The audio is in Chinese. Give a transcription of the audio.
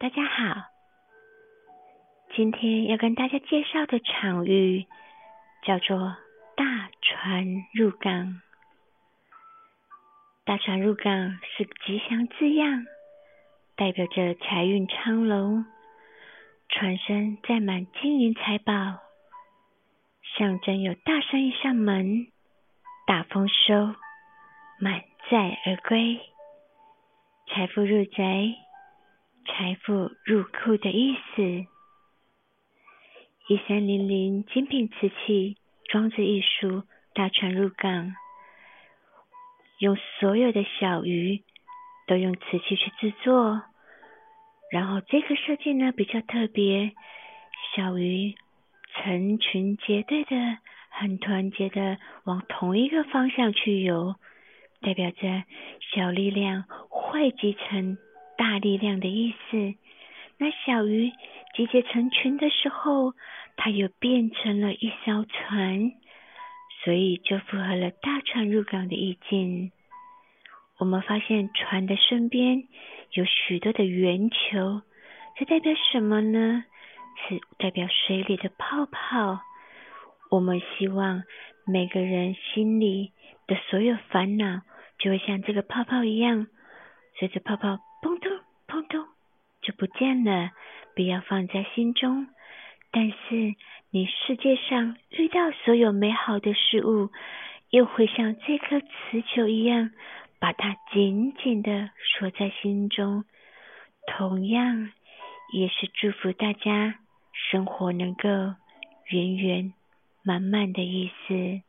大家好，今天要跟大家介绍的场域叫做大船入港。大船入港是吉祥字样，代表着财运昌隆，船身载满金银财宝，象征有大生意上门，大丰收，满载而归，财富入宅。财富入库的意思。一三零零精品瓷器装置艺术大船入港，用所有的小鱼都用瓷器去制作，然后这个设计呢比较特别，小鱼成群结队的，很团结的往同一个方向去游，代表着小力量汇集成。大力量的意思。那小鱼集结成群的时候，它又变成了一艘船，所以就符合了大船入港的意境。我们发现船的身边有许多的圆球，这代表什么呢？是代表水里的泡泡。我们希望每个人心里的所有烦恼，就会像这个泡泡一样，随着泡泡。不见了，不要放在心中。但是你世界上遇到所有美好的事物，又会像这颗磁球一样，把它紧紧的锁在心中。同样，也是祝福大家生活能够圆圆满满的意思。